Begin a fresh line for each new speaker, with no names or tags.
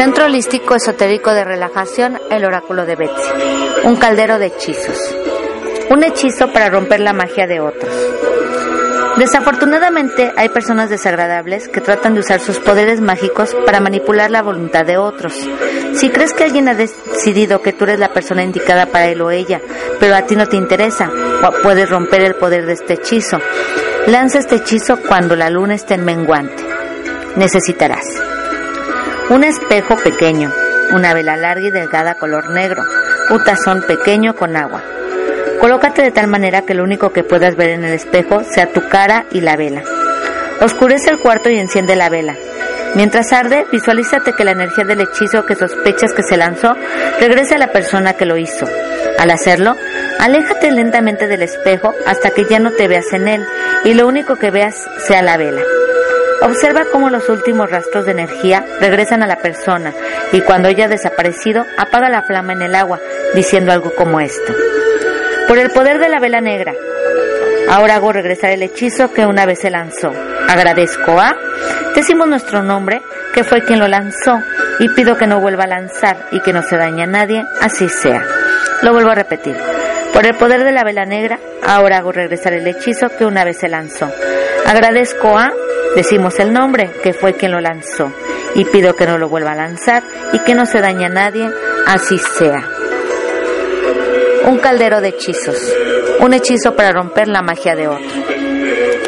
Centro Holístico Esotérico de Relajación, el Oráculo de Betsy. Un caldero de hechizos. Un hechizo para romper la magia de otros. Desafortunadamente hay personas desagradables que tratan de usar sus poderes mágicos para manipular la voluntad de otros. Si crees que alguien ha decidido que tú eres la persona indicada para él o ella, pero a ti no te interesa, puedes romper el poder de este hechizo. Lanza este hechizo cuando la luna esté en menguante. Necesitarás un espejo pequeño, una vela larga y delgada color negro, un tazón pequeño con agua. Colócate de tal manera que lo único que puedas ver en el espejo sea tu cara y la vela. Oscurece el cuarto y enciende la vela. Mientras arde, visualízate que la energía del hechizo que sospechas que se lanzó regrese a la persona que lo hizo. Al hacerlo, aléjate lentamente del espejo hasta que ya no te veas en él y lo único que veas sea la vela. Observa cómo los últimos rastros de energía regresan a la persona y cuando ella ha desaparecido, apaga la flama en el agua, diciendo algo como esto. Por el poder de la vela negra, ahora hago regresar el hechizo que una vez se lanzó. Agradezco a... Decimos nuestro nombre, que fue quien lo lanzó, y pido que no vuelva a lanzar y que no se dañe a nadie, así sea. Lo vuelvo a repetir. Por el poder de la vela negra, ahora hago regresar el hechizo que una vez se lanzó. Agradezco a Decimos el nombre, que fue quien lo lanzó, y pido que no lo vuelva a lanzar y que no se dañe a nadie, así sea. Un caldero de hechizos, un hechizo para romper la magia de otro.